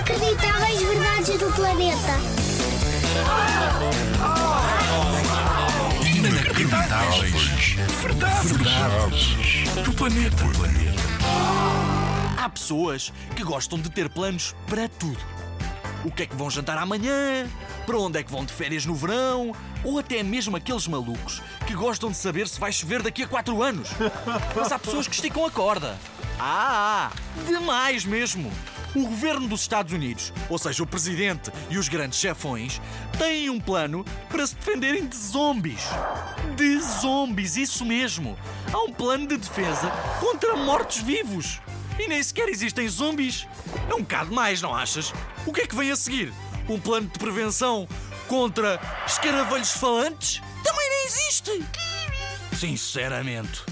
Inacreditáveis verdades do planeta. Inacreditáveis. Verdades. Verdades. Do planeta. Há pessoas que gostam de ter planos para tudo. O que é que vão jantar amanhã? Para onde é que vão de férias no verão? Ou até mesmo aqueles malucos que gostam de saber se vai chover daqui a quatro anos. Mas há pessoas que esticam a corda. Ah, demais mesmo! O governo dos Estados Unidos, ou seja, o presidente e os grandes chefões, têm um plano para se defenderem de zombies. De zombies, isso mesmo! Há um plano de defesa contra mortos-vivos. E nem sequer existem zombies. É um bocado mais, não achas? O que é que vem a seguir? Um plano de prevenção contra escaravelhos falantes? Também nem existe! Sinceramente.